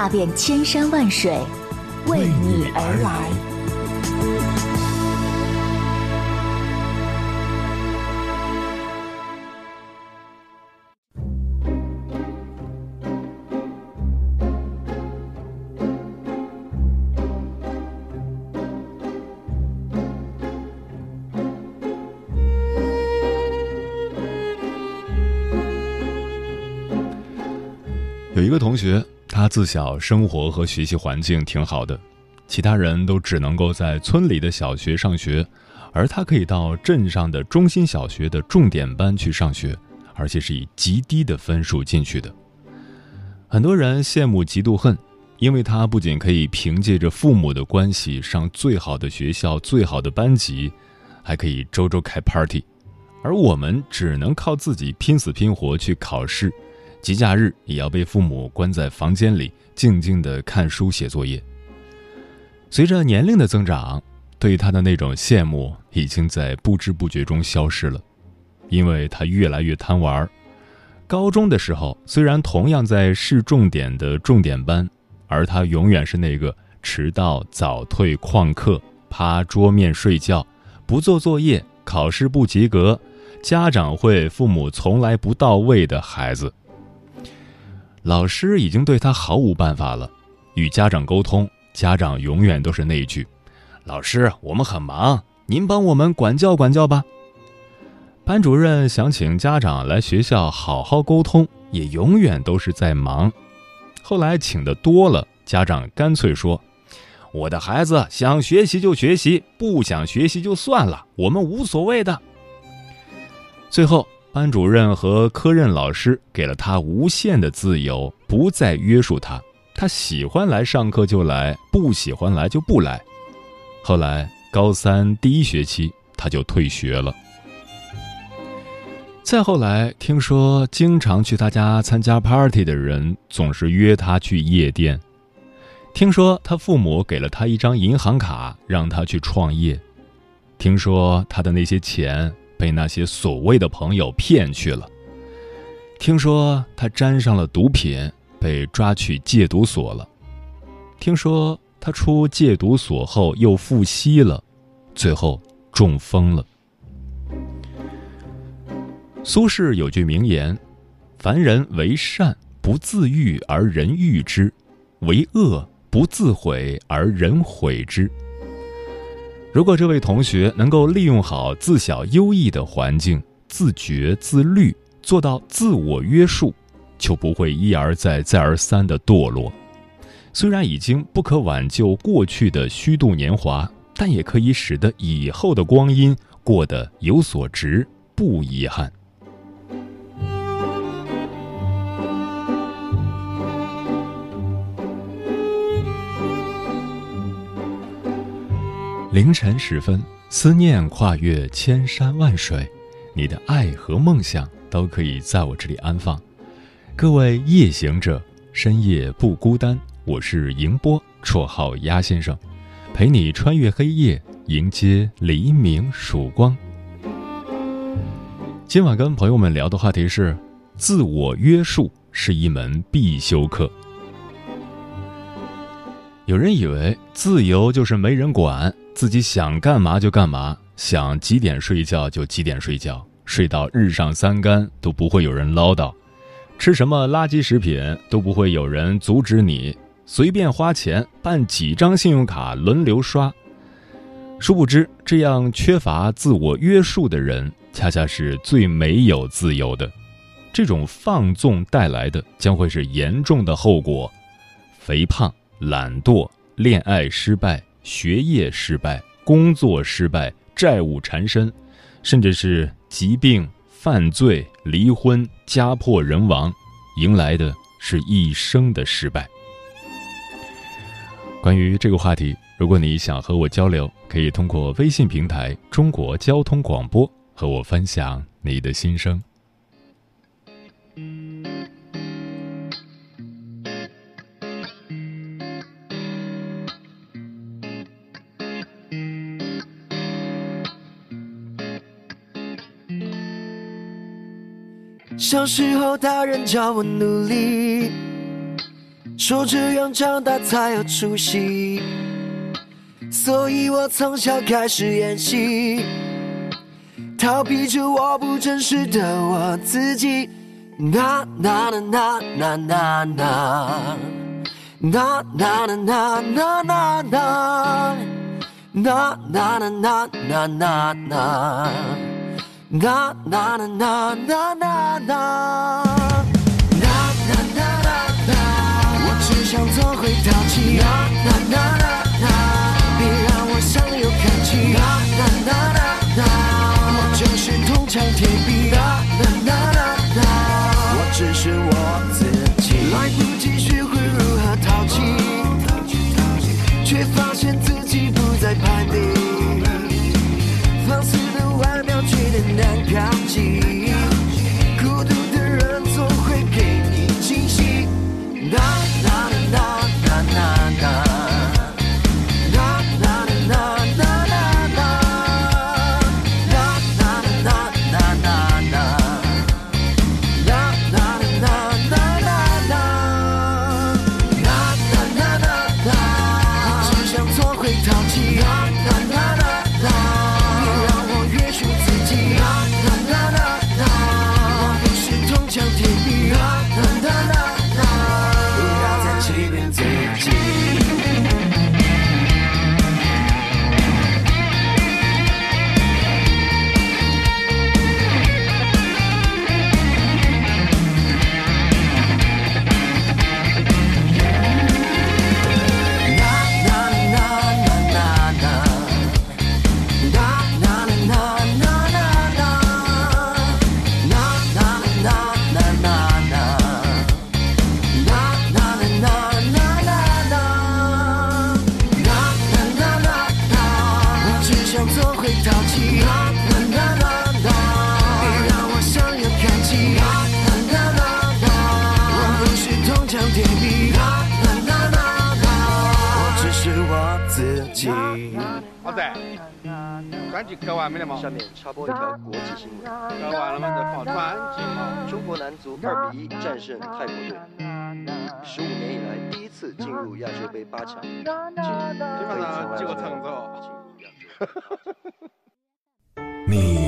踏遍千山万水，为你而来。有一个同学，他自小生活和学习环境挺好的，其他人都只能够在村里的小学上学，而他可以到镇上的中心小学的重点班去上学，而且是以极低的分数进去的。很多人羡慕嫉妒恨，因为他不仅可以凭借着父母的关系上最好的学校、最好的班级，还可以周周开 party，而我们只能靠自己拼死拼活去考试。节假日也要被父母关在房间里，静静的看书写作业。随着年龄的增长，对他的那种羡慕已经在不知不觉中消失了，因为他越来越贪玩。高中的时候，虽然同样在市重点的重点班，而他永远是那个迟到、早退、旷课、趴桌面睡觉、不做作业、考试不及格、家长会、父母从来不到位的孩子。老师已经对他毫无办法了，与家长沟通，家长永远都是那一句：“老师，我们很忙，您帮我们管教管教吧。”班主任想请家长来学校好好沟通，也永远都是在忙。后来请的多了，家长干脆说：“我的孩子想学习就学习，不想学习就算了，我们无所谓的。”最后。班主任和科任老师给了他无限的自由，不再约束他。他喜欢来上课就来，不喜欢来就不来。后来高三第一学期，他就退学了。再后来，听说经常去他家参加 party 的人总是约他去夜店。听说他父母给了他一张银行卡，让他去创业。听说他的那些钱。被那些所谓的朋友骗去了。听说他沾上了毒品，被抓去戒毒所了。听说他出戒毒所后又复吸了，最后中风了。苏轼有句名言：“凡人为善不自欲而人欲之，为恶不自毁而人毁之。”如果这位同学能够利用好自小优异的环境，自觉自律，做到自我约束，就不会一而再、再而三的堕落。虽然已经不可挽救过去的虚度年华，但也可以使得以后的光阴过得有所值，不遗憾。凌晨时分，思念跨越千山万水，你的爱和梦想都可以在我这里安放。各位夜行者，深夜不孤单。我是迎波，绰号鸭先生，陪你穿越黑夜，迎接黎明曙光。今晚跟朋友们聊的话题是：自我约束是一门必修课。有人以为自由就是没人管。自己想干嘛就干嘛，想几点睡觉就几点睡觉，睡到日上三竿都不会有人唠叨，吃什么垃圾食品都不会有人阻止你，随便花钱办几张信用卡轮流刷。殊不知，这样缺乏自我约束的人，恰恰是最没有自由的。这种放纵带来的将会是严重的后果：肥胖、懒惰、恋爱失败。学业失败，工作失败，债务缠身，甚至是疾病、犯罪、离婚、家破人亡，迎来的是一生的失败。关于这个话题，如果你想和我交流，可以通过微信平台“中国交通广播”和我分享你的心声。小时候，大人叫我努力，说这样长大才有出息，所以我从小开始演戏，逃避着我不真实的我自己。呐呐呐呐呐呐呐，呐呐呐呐呐呐呐，呐呐呐呐 na na na na na na 会淘气啦啦啦专辑搞完没得嘛？下面插播一条国际新闻。搞完了吗，再放专辑嘛。中国男足二比一战胜泰国队，十五年以来第一次进入亚洲杯八强。基本上几个成走。你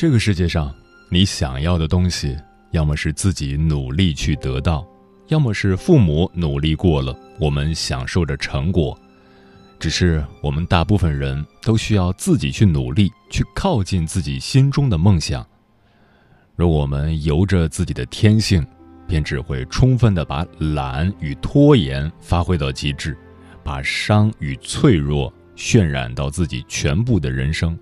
这个世界上，你想要的东西，要么是自己努力去得到，要么是父母努力过了，我们享受着成果。只是我们大部分人都需要自己去努力，去靠近自己心中的梦想。若我们由着自己的天性，便只会充分的把懒与拖延发挥到极致，把伤与脆弱渲染到自己全部的人生，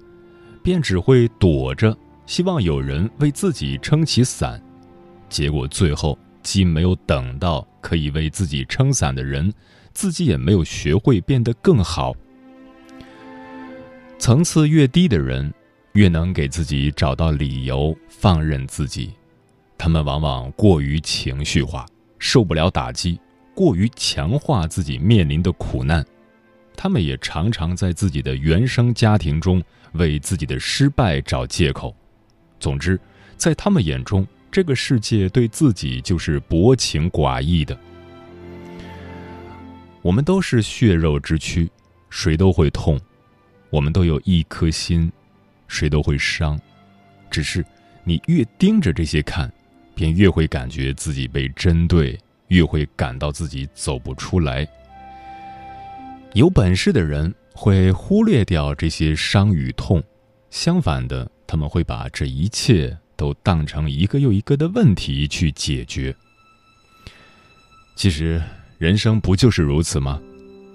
便只会躲着。希望有人为自己撑起伞，结果最后既没有等到可以为自己撑伞的人，自己也没有学会变得更好。层次越低的人，越能给自己找到理由放任自己，他们往往过于情绪化，受不了打击，过于强化自己面临的苦难。他们也常常在自己的原生家庭中为自己的失败找借口。总之，在他们眼中，这个世界对自己就是薄情寡义的。我们都是血肉之躯，谁都会痛；我们都有一颗心，谁都会伤。只是你越盯着这些看，便越会感觉自己被针对，越会感到自己走不出来。有本事的人会忽略掉这些伤与痛，相反的，他们会把这一切都当成一个又一个的问题去解决。其实。人生不就是如此吗？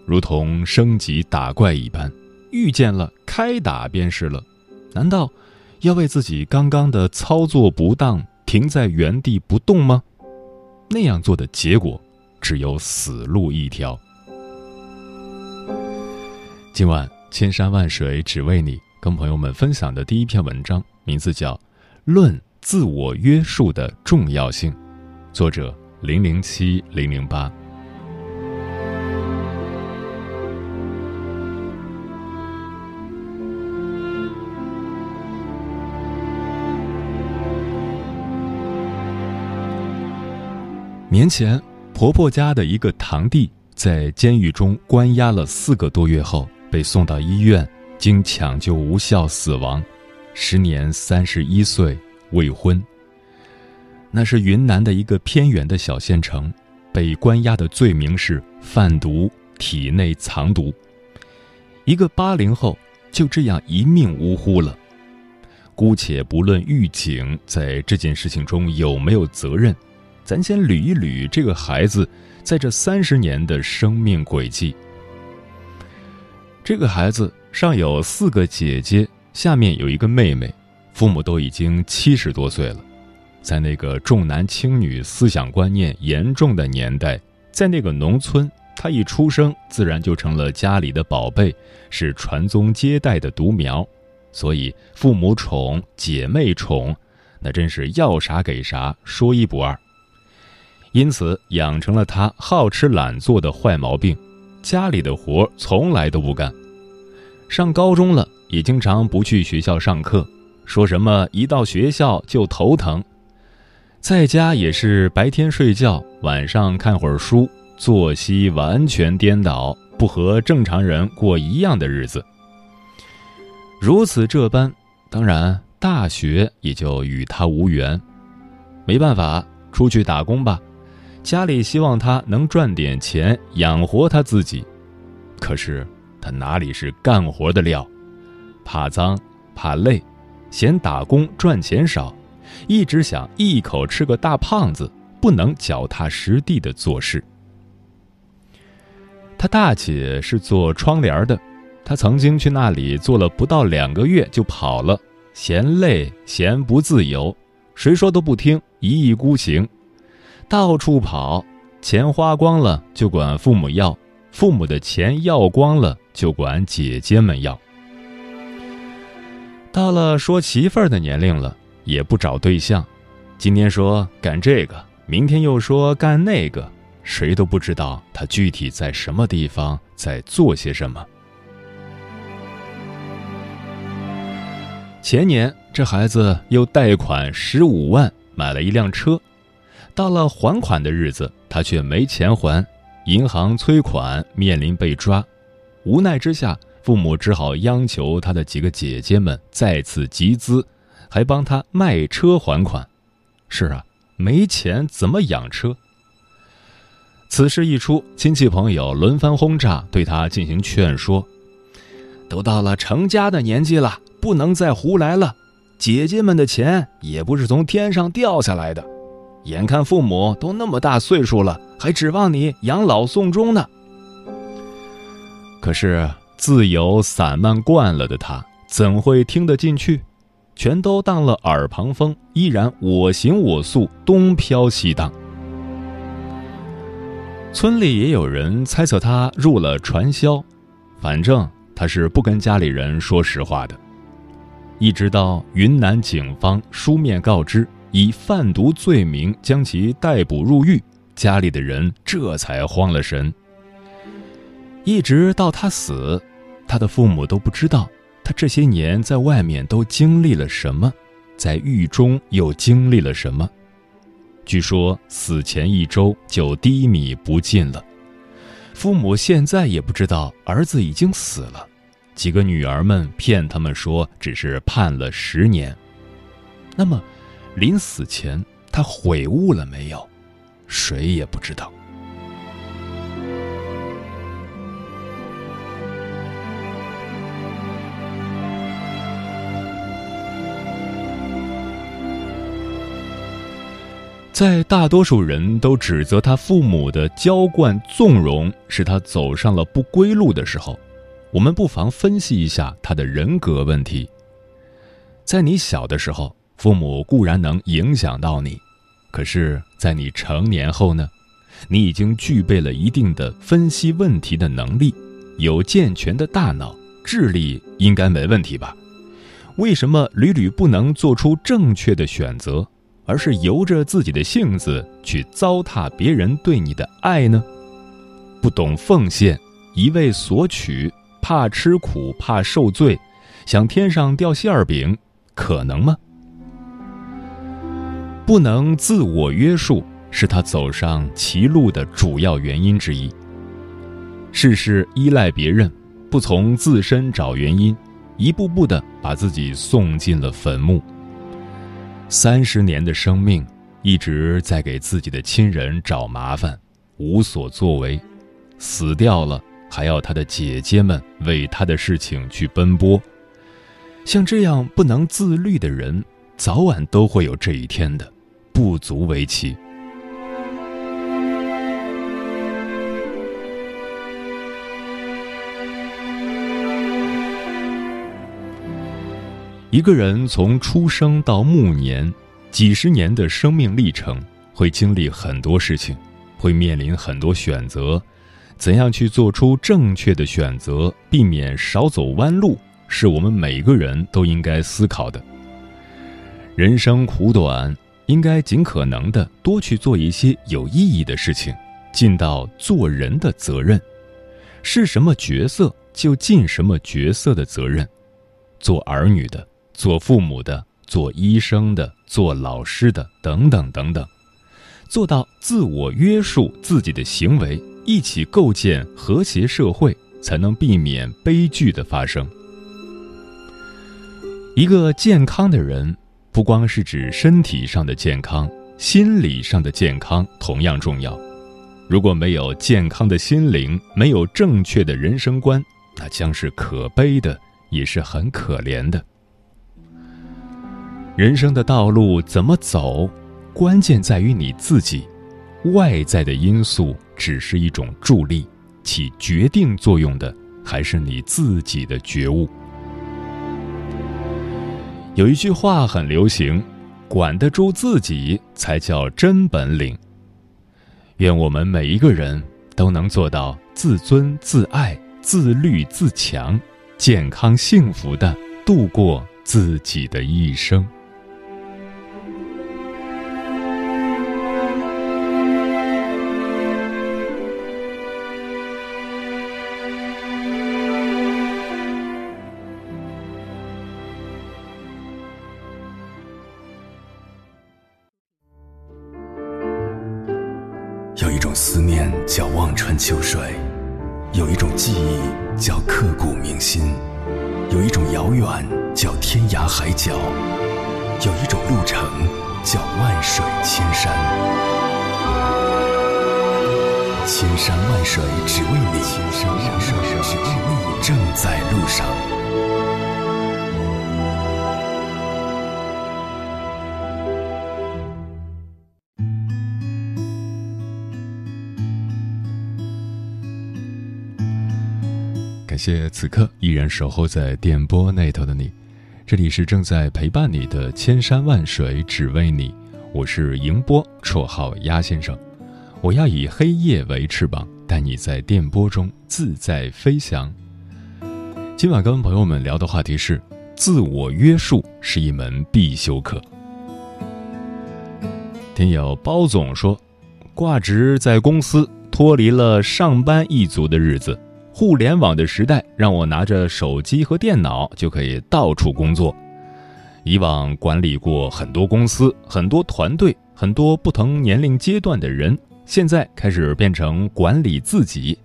如同升级打怪一般，遇见了开打便是了。难道要为自己刚刚的操作不当停在原地不动吗？那样做的结果只有死路一条。今晚千山万水只为你，跟朋友们分享的第一篇文章，名字叫《论自我约束的重要性》，作者零零七零零八。年前，婆婆家的一个堂弟在监狱中关押了四个多月后，被送到医院，经抢救无效死亡，时年三十一岁，未婚。那是云南的一个偏远的小县城，被关押的罪名是贩毒、体内藏毒。一个八零后就这样一命呜呼了。姑且不论狱警在这件事情中有没有责任。咱先捋一捋这个孩子在这三十年的生命轨迹。这个孩子上有四个姐姐，下面有一个妹妹，父母都已经七十多岁了。在那个重男轻女思想观念严重的年代，在那个农村，他一出生自然就成了家里的宝贝，是传宗接代的独苗，所以父母宠，姐妹宠，那真是要啥给啥，说一不二。因此，养成了他好吃懒做的坏毛病，家里的活从来都不干。上高中了，也经常不去学校上课，说什么一到学校就头疼。在家也是白天睡觉，晚上看会儿书，作息完全颠倒，不和正常人过一样的日子。如此这般，当然大学也就与他无缘。没办法，出去打工吧。家里希望他能赚点钱养活他自己，可是他哪里是干活的料？怕脏，怕累，嫌打工赚钱少，一直想一口吃个大胖子，不能脚踏实地的做事。他大姐是做窗帘的，他曾经去那里做了不到两个月就跑了，嫌累，嫌不自由，谁说都不听，一意孤行。到处跑，钱花光了就管父母要，父母的钱要光了就管姐姐们要。到了说媳妇儿的年龄了，也不找对象，今天说干这个，明天又说干那个，谁都不知道他具体在什么地方在做些什么。前年这孩子又贷款十五万买了一辆车。到了还款的日子，他却没钱还，银行催款，面临被抓。无奈之下，父母只好央求他的几个姐姐们再次集资，还帮他卖车还款。是啊，没钱怎么养车？此事一出，亲戚朋友轮番轰炸，对他进行劝说。都到了成家的年纪了，不能再胡来了。姐姐们的钱也不是从天上掉下来的。眼看父母都那么大岁数了，还指望你养老送终呢。可是自由散漫惯了的他，怎会听得进去？全都当了耳旁风，依然我行我素，东飘西荡。村里也有人猜测他入了传销，反正他是不跟家里人说实话的。一直到云南警方书面告知，以贩毒罪名将其逮捕入狱，家里的人这才慌了神。一直到他死，他的父母都不知道他这些年在外面都经历了什么，在狱中又经历了什么。据说死前一周就低迷不进了，父母现在也不知道儿子已经死了，几个女儿们骗他们说只是判了十年。那么，临死前他悔悟了没有？谁也不知道。在大多数人都指责他父母的娇惯纵容使他走上了不归路的时候，我们不妨分析一下他的人格问题。在你小的时候，父母固然能影响到你，可是，在你成年后呢？你已经具备了一定的分析问题的能力，有健全的大脑，智力应该没问题吧？为什么屡屡不能做出正确的选择？而是由着自己的性子去糟蹋别人对你的爱呢？不懂奉献，一味索取，怕吃苦，怕受罪，想天上掉馅儿饼，可能吗？不能自我约束，是他走上歧路的主要原因之一。事事依赖别人，不从自身找原因，一步步的把自己送进了坟墓。三十年的生命，一直在给自己的亲人找麻烦，无所作为，死掉了还要他的姐姐们为他的事情去奔波。像这样不能自律的人，早晚都会有这一天的，不足为奇。一个人从出生到暮年，几十年的生命历程，会经历很多事情，会面临很多选择。怎样去做出正确的选择，避免少走弯路，是我们每个人都应该思考的。人生苦短，应该尽可能的多去做一些有意义的事情，尽到做人的责任。是什么角色，就尽什么角色的责任。做儿女的。做父母的，做医生的，做老师的，等等等等，做到自我约束自己的行为，一起构建和谐社会，才能避免悲剧的发生。一个健康的人，不光是指身体上的健康，心理上的健康同样重要。如果没有健康的心灵，没有正确的人生观，那将是可悲的，也是很可怜的。人生的道路怎么走，关键在于你自己。外在的因素只是一种助力，起决定作用的还是你自己的觉悟。有一句话很流行：“管得住自己才叫真本领。”愿我们每一个人都能做到自尊、自爱、自律、自强，健康幸福的度过自己的一生。感谢此刻依然守候在电波那头的你，这里是正在陪伴你的千山万水只为你，我是迎波，绰号鸭先生。我要以黑夜为翅膀，带你在电波中自在飞翔。今晚跟朋友们聊的话题是：自我约束是一门必修课。听友包总说，挂职在公司，脱离了上班一族的日子。互联网的时代，让我拿着手机和电脑就可以到处工作。以往管理过很多公司、很多团队、很多不同年龄阶段的人，现在开始变成管理自己。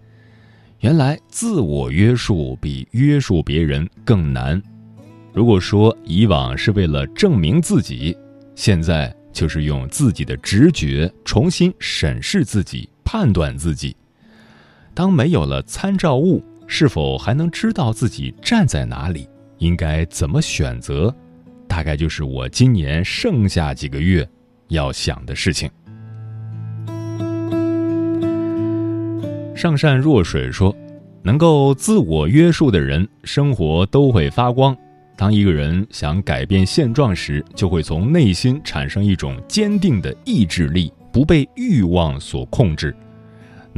原来自我约束比约束别人更难。如果说以往是为了证明自己，现在就是用自己的直觉重新审视自己、判断自己。当没有了参照物，是否还能知道自己站在哪里，应该怎么选择？大概就是我今年剩下几个月要想的事情。上善若水说：“能够自我约束的人，生活都会发光。当一个人想改变现状时，就会从内心产生一种坚定的意志力，不被欲望所控制。”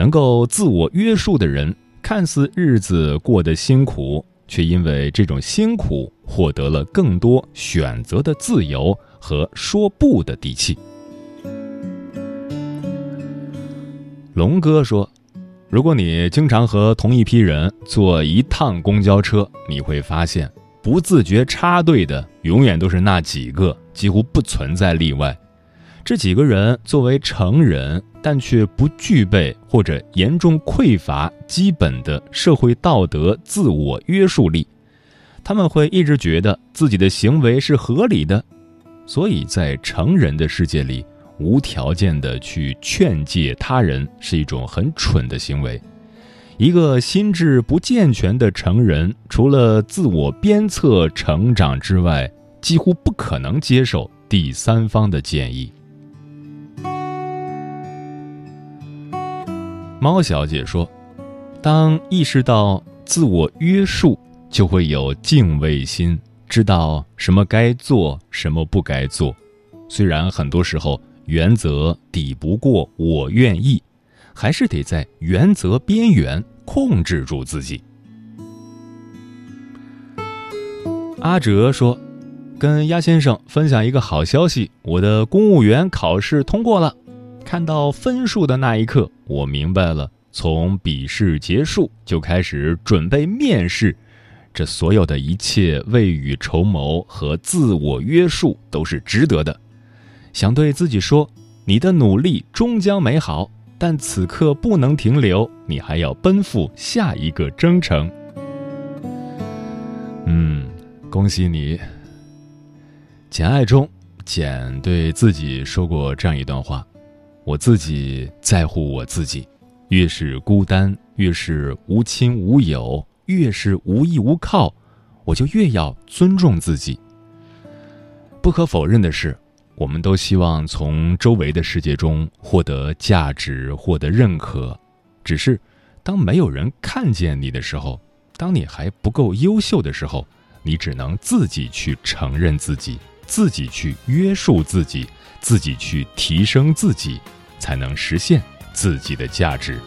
能够自我约束的人，看似日子过得辛苦，却因为这种辛苦获得了更多选择的自由和说不的底气。龙哥说：“如果你经常和同一批人坐一趟公交车，你会发现，不自觉插队的永远都是那几个，几乎不存在例外。这几个人作为成人。”但却不具备或者严重匮乏基本的社会道德自我约束力，他们会一直觉得自己的行为是合理的，所以在成人的世界里，无条件的去劝诫他人是一种很蠢的行为。一个心智不健全的成人，除了自我鞭策成长之外，几乎不可能接受第三方的建议。猫小姐说：“当意识到自我约束，就会有敬畏心，知道什么该做，什么不该做。虽然很多时候原则抵不过我愿意，还是得在原则边缘控制住自己。”阿哲说：“跟鸭先生分享一个好消息，我的公务员考试通过了。”看到分数的那一刻，我明白了，从笔试结束就开始准备面试，这所有的一切未雨绸缪和自我约束都是值得的。想对自己说，你的努力终将美好，但此刻不能停留，你还要奔赴下一个征程。嗯，恭喜你。《简爱》中，简对自己说过这样一段话。我自己在乎我自己，越是孤单，越是无亲无友，越是无依无靠，我就越要尊重自己。不可否认的是，我们都希望从周围的世界中获得价值，获得认可。只是，当没有人看见你的时候，当你还不够优秀的时候，你只能自己去承认自己，自己去约束自己。自己去提升自己，才能实现自己的价值。